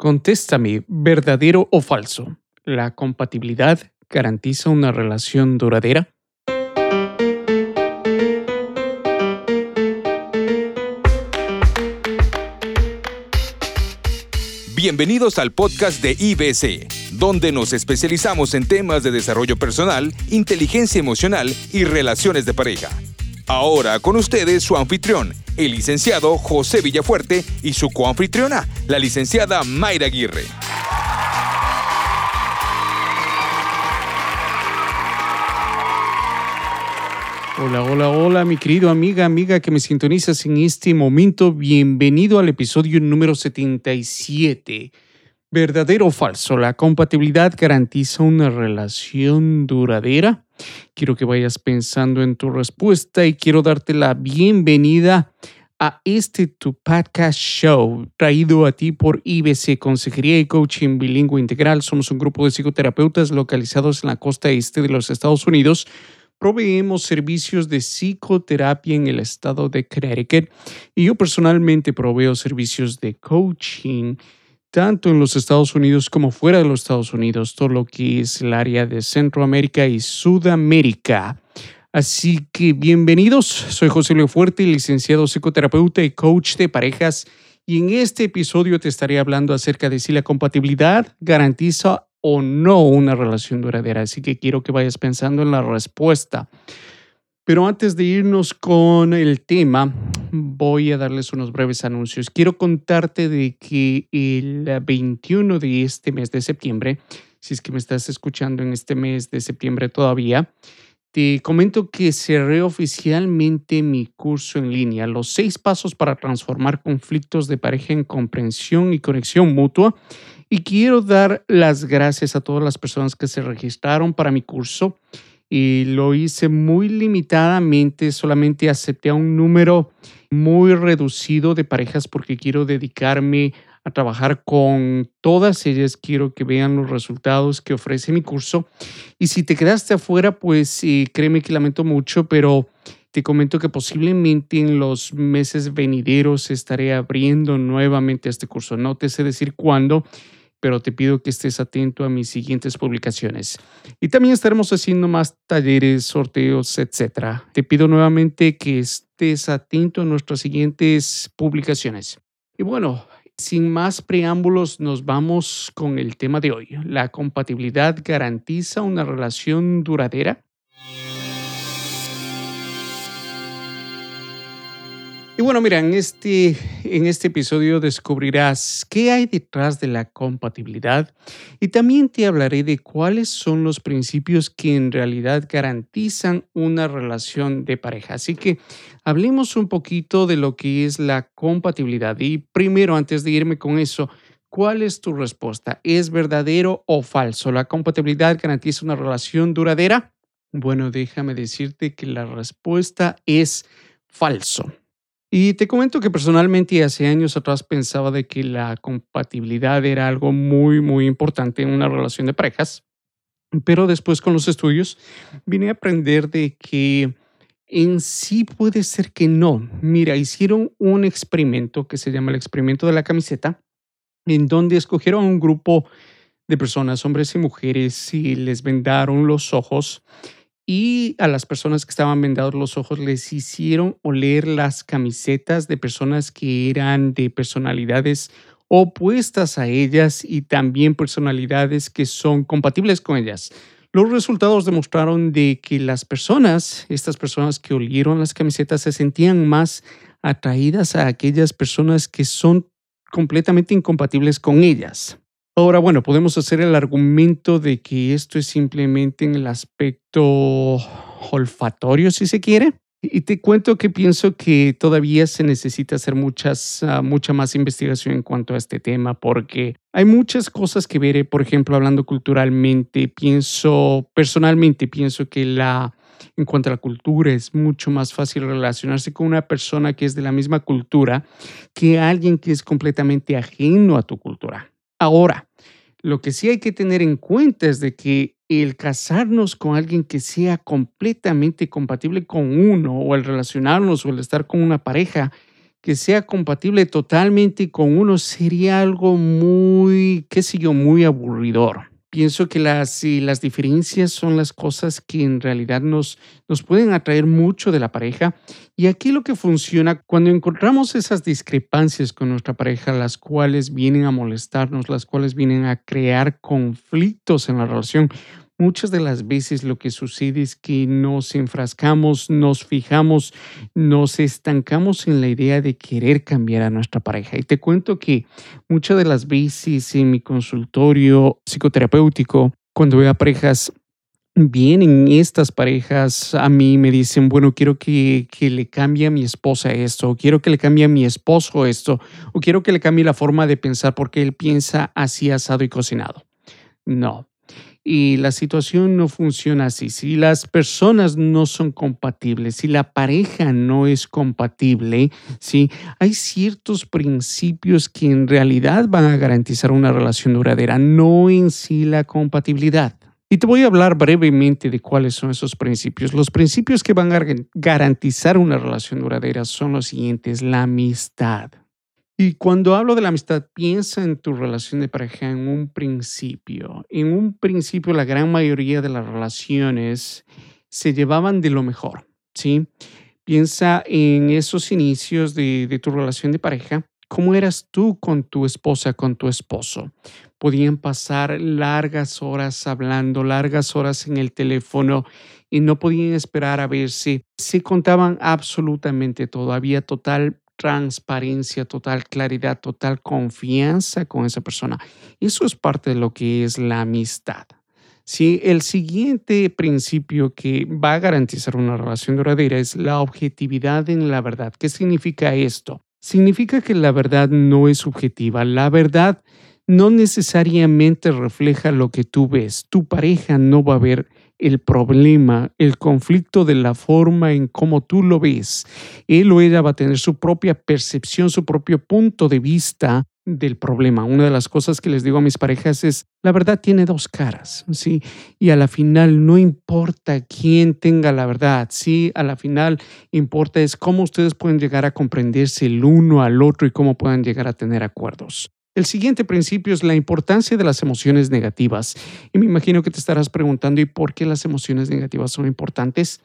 Contéstame, ¿verdadero o falso? ¿La compatibilidad garantiza una relación duradera? Bienvenidos al podcast de IBC, donde nos especializamos en temas de desarrollo personal, inteligencia emocional y relaciones de pareja. Ahora con ustedes su anfitrión, el licenciado José Villafuerte y su coanfitriona, la licenciada Mayra Aguirre. Hola, hola, hola, mi querido amiga, amiga que me sintonizas en este momento. Bienvenido al episodio número 77. ¿Verdadero o falso? ¿La compatibilidad garantiza una relación duradera? Quiero que vayas pensando en tu respuesta y quiero darte la bienvenida a este tu podcast show traído a ti por IBC Consejería y Coaching Bilingüe Integral. Somos un grupo de psicoterapeutas localizados en la costa este de los Estados Unidos. Proveemos servicios de psicoterapia en el estado de Connecticut y yo personalmente proveo servicios de coaching tanto en los Estados Unidos como fuera de los Estados Unidos, todo lo que es el área de Centroamérica y Sudamérica. Así que bienvenidos, soy José Leo Fuerte, licenciado psicoterapeuta y coach de parejas, y en este episodio te estaré hablando acerca de si la compatibilidad garantiza o no una relación duradera, así que quiero que vayas pensando en la respuesta. Pero antes de irnos con el tema, voy a darles unos breves anuncios. Quiero contarte de que el 21 de este mes de septiembre, si es que me estás escuchando en este mes de septiembre todavía, te comento que cerré oficialmente mi curso en línea, los seis pasos para transformar conflictos de pareja en comprensión y conexión mutua. Y quiero dar las gracias a todas las personas que se registraron para mi curso y lo hice muy limitadamente, solamente acepté a un número muy reducido de parejas porque quiero dedicarme a trabajar con todas ellas, quiero que vean los resultados que ofrece mi curso. Y si te quedaste afuera, pues créeme que lamento mucho, pero te comento que posiblemente en los meses venideros estaré abriendo nuevamente este curso. No te sé decir cuándo, pero te pido que estés atento a mis siguientes publicaciones. Y también estaremos haciendo más talleres, sorteos, etc. Te pido nuevamente que estés atento a nuestras siguientes publicaciones. Y bueno, sin más preámbulos, nos vamos con el tema de hoy. ¿La compatibilidad garantiza una relación duradera? Y bueno, mira, en este, en este episodio descubrirás qué hay detrás de la compatibilidad y también te hablaré de cuáles son los principios que en realidad garantizan una relación de pareja. Así que hablemos un poquito de lo que es la compatibilidad. Y primero, antes de irme con eso, ¿cuál es tu respuesta? ¿Es verdadero o falso? ¿La compatibilidad garantiza una relación duradera? Bueno, déjame decirte que la respuesta es falso. Y te comento que personalmente hace años atrás pensaba de que la compatibilidad era algo muy, muy importante en una relación de parejas, pero después con los estudios vine a aprender de que en sí puede ser que no. Mira, hicieron un experimento que se llama el experimento de la camiseta, en donde escogieron a un grupo de personas, hombres y mujeres, y les vendaron los ojos y a las personas que estaban vendados los ojos les hicieron oler las camisetas de personas que eran de personalidades opuestas a ellas y también personalidades que son compatibles con ellas. Los resultados demostraron de que las personas, estas personas que olieron las camisetas, se sentían más atraídas a aquellas personas que son completamente incompatibles con ellas. Ahora, bueno, podemos hacer el argumento de que esto es simplemente en el aspecto olfatorio, si se quiere. Y te cuento que pienso que todavía se necesita hacer muchas, ah, mucha más investigación en cuanto a este tema, porque hay muchas cosas que ver. Por ejemplo, hablando culturalmente, pienso, personalmente pienso que la, en cuanto a la cultura, es mucho más fácil relacionarse con una persona que es de la misma cultura que alguien que es completamente ajeno a tu cultura. Ahora, lo que sí hay que tener en cuenta es de que el casarnos con alguien que sea completamente compatible con uno o el relacionarnos o el estar con una pareja que sea compatible totalmente con uno sería algo muy, qué sé yo, muy aburridor. Pienso que las, las diferencias son las cosas que en realidad nos, nos pueden atraer mucho de la pareja. Y aquí lo que funciona, cuando encontramos esas discrepancias con nuestra pareja, las cuales vienen a molestarnos, las cuales vienen a crear conflictos en la relación, Muchas de las veces lo que sucede es que nos enfrascamos, nos fijamos, nos estancamos en la idea de querer cambiar a nuestra pareja. Y te cuento que muchas de las veces en mi consultorio psicoterapéutico, cuando veo a parejas vienen estas parejas a mí me dicen, bueno, quiero que, que, le cambie a mi esposa esto, o quiero que le cambie a mi esposo esto, o quiero que le cambie la forma de pensar porque él piensa así asado y cocinado. No, y la situación no funciona así. Si las personas no son compatibles, si la pareja no es compatible, hay ciertos principios que en realidad van a garantizar una relación duradera, no en sí la compatibilidad. Y te voy a hablar brevemente de cuáles son esos principios. Los principios que van a garantizar una relación duradera son los siguientes. La amistad. Y cuando hablo de la amistad, piensa en tu relación de pareja en un principio. En un principio, la gran mayoría de las relaciones se llevaban de lo mejor, ¿sí? Piensa en esos inicios de, tu relación de pareja. ¿Cómo eras tú con tu esposa, con tu esposo? Podían pasar largas horas hablando, largas horas en el teléfono y no podían esperar a verse. Se contaban absolutamente todo. Había total transparencia total, claridad total, confianza con esa persona. Eso es parte de lo que es la amistad. Si el siguiente principio que va a garantizar una relación duradera es la objetividad en la verdad. ¿Qué significa esto? Significa que la verdad no es subjetiva. La verdad no necesariamente refleja lo que tú ves. Tu pareja no va a ver el problema, el conflicto de la forma en cómo tú lo ves. Él o ella va a tener su propia percepción, su propio punto de vista del problema. Una de las cosas que les digo a mis parejas es, la verdad tiene dos caras, ¿sí? Y a la final no importa quién tenga la verdad, ¿sí? A la final importa es cómo ustedes pueden llegar a comprenderse el uno al otro y cómo puedan llegar a tener acuerdos. El siguiente principio es la importancia de las emociones negativas. Y me imagino que te estarás preguntando, ¿y por qué las emociones negativas son importantes?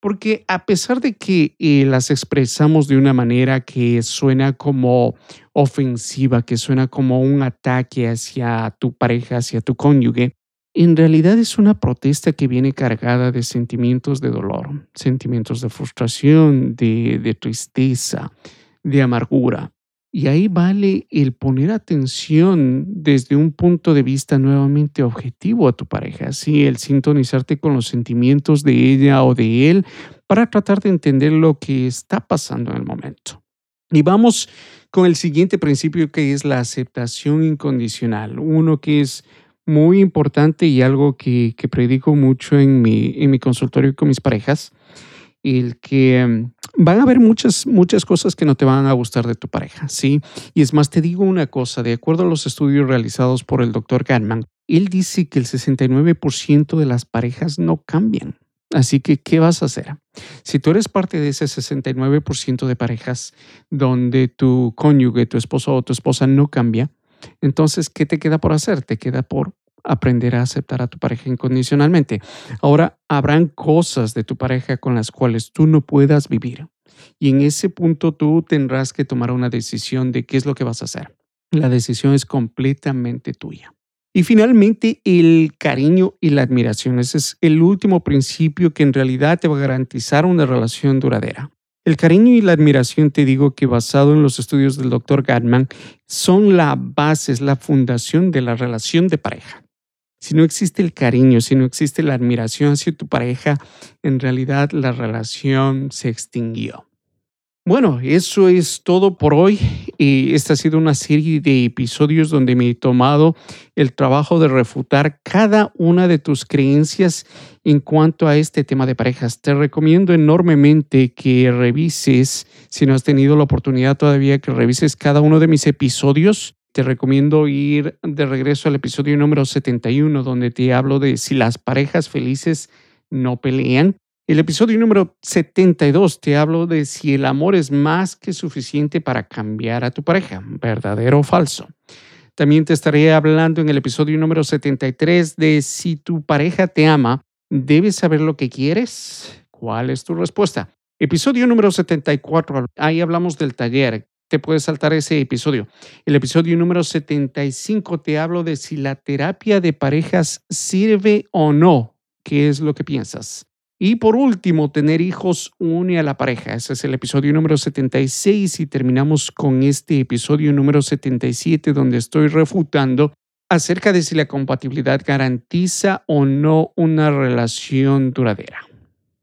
Porque a pesar de que eh, las expresamos de una manera que suena como ofensiva, que suena como un ataque hacia tu pareja, hacia tu cónyuge, en realidad es una protesta que viene cargada de sentimientos de dolor, sentimientos de frustración, de tristeza, de amargura. Y ahí vale el poner atención desde un punto de vista nuevamente objetivo a tu pareja, así el sintonizarte con los sentimientos de ella o de él para tratar de entender lo que está pasando en el momento. Y vamos con el siguiente principio que es la aceptación incondicional, uno que es muy importante y algo que, que predico mucho en mi, en mi consultorio con mis parejas el que mm, van a haber muchas, muchas cosas que no te van a gustar de tu pareja, ¿sí? Y es más, te digo una cosa, de acuerdo a los estudios realizados por el doctor Gatman, él dice que el 69% de las parejas no cambian. Así que, ¿qué vas a hacer? Si tú eres parte de ese 69% de parejas donde tu cónyuge, tu esposo o tu esposa no cambia, entonces, ¿qué te queda por hacer? Te queda por aprender a aceptar a tu pareja incondicionalmente. Ahora, habrán cosas de tu pareja con las cuales tú no puedas vivir. Y en ese punto tú tendrás que tomar una decisión de qué es lo que vas a hacer. La decisión es completamente tuya. Y finalmente, el cariño y la admiración. Ese es el último principio que en realidad te va a garantizar una relación duradera. El cariño y la admiración, te digo que basado en los estudios del Dr. Gatman, son la base, es la fundación de la relación de pareja si no existe el cariño, si no existe la admiración hacia tu pareja, en realidad la relación se extinguió. Bueno, eso es todo por hoy. esta ha sido una serie de episodios donde me he tomado el trabajo de refutar cada una de tus creencias en cuanto a este tema de parejas. Te recomiendo enormemente que revises, si no has tenido la oportunidad todavía, que revises cada uno de mis episodios te recomiendo ir de regreso al episodio número 71, donde te hablo de si las parejas felices no pelean. El episodio número 72 te hablo de si el amor es más que suficiente para cambiar a tu pareja, verdadero o falso. También te estaré hablando en el episodio número 73 de si tu pareja te ama, ¿debes saber lo que quieres? ¿Cuál es tu respuesta? Episodio número 74, ahí hablamos del taller. Te puedes saltar ese episodio. El episodio número 75 te hablo de si la terapia de parejas sirve o no. ¿Qué es lo que piensas? Y por último, tener hijos une a la pareja. Ese es el episodio número 76 y terminamos con este episodio número 77 donde estoy refutando acerca de si la compatibilidad garantiza o no una relación duradera.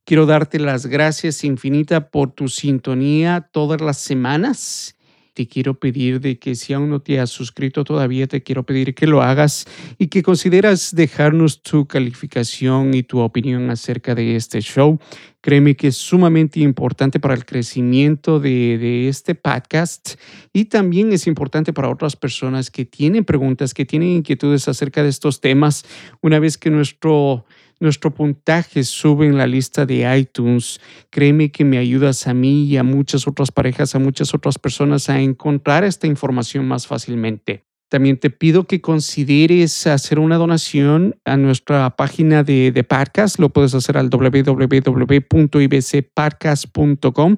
Quiero darte las gracias infinita por tu sintonía todas las semanas te quiero pedir de que si aún no te has suscrito todavía, te quiero pedir que lo hagas y que consideras dejarnos tu calificación y tu opinión acerca de este show. Créeme que es sumamente importante para el crecimiento de, de, este podcast y también es importante para otras personas que tienen preguntas, que tienen inquietudes acerca de estos temas. Una vez que nuestro nuestro puntaje sube en la lista de iTunes. Créeme que me ayudas a mí y a muchas otras parejas, a muchas otras personas a encontrar esta información más fácilmente. También te pido que consideres hacer una donación a nuestra página de, de podcast. Lo puedes hacer al www.ibcpodcast.com.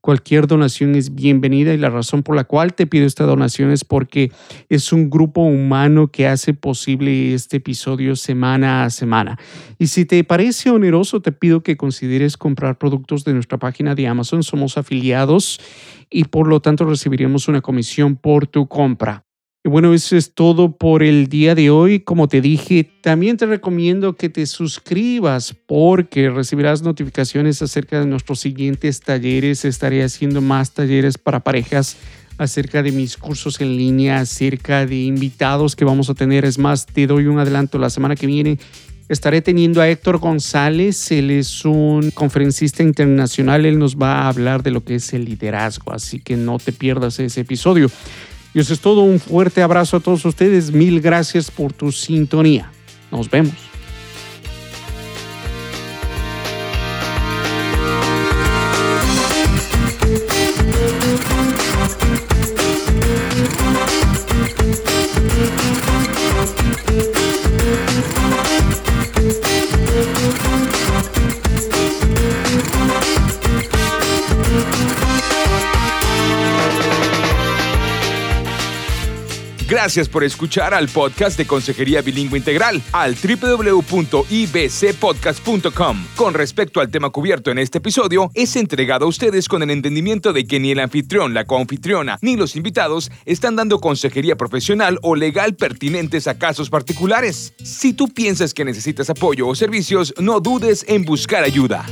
Cualquier donación es bienvenida y la razón por la cual te pido esta donación es porque es un grupo humano que hace posible este episodio semana a semana. Y si te parece oneroso, te pido que consideres comprar productos de nuestra página de Amazon. Somos afiliados y por lo tanto recibiremos una comisión por tu compra. Y bueno, eso es todo por el día de hoy. Como te dije, también te recomiendo que te suscribas porque recibirás notificaciones acerca de nuestros siguientes talleres. Estaré haciendo más talleres para parejas acerca de mis cursos en línea, acerca de invitados que vamos a tener. Es más, te doy un adelanto. La semana que viene estaré teniendo a Héctor González. Él es un conferencista internacional. Él nos va a hablar de lo que es el liderazgo. Así que no te pierdas ese episodio. Y eso es todo. Un fuerte abrazo a todos ustedes. Mil gracias por tu sintonía. Nos vemos. Gracias por escuchar al podcast de Consejería Bilingüe Integral al www.ibcpodcast.com. Con respecto al tema cubierto en este episodio, es entregado a ustedes con el entendimiento de que ni el anfitrión, la coanfitriona, ni los invitados están dando consejería profesional o legal pertinentes a casos particulares. Si tú piensas que necesitas apoyo o servicios, no dudes en buscar ayuda.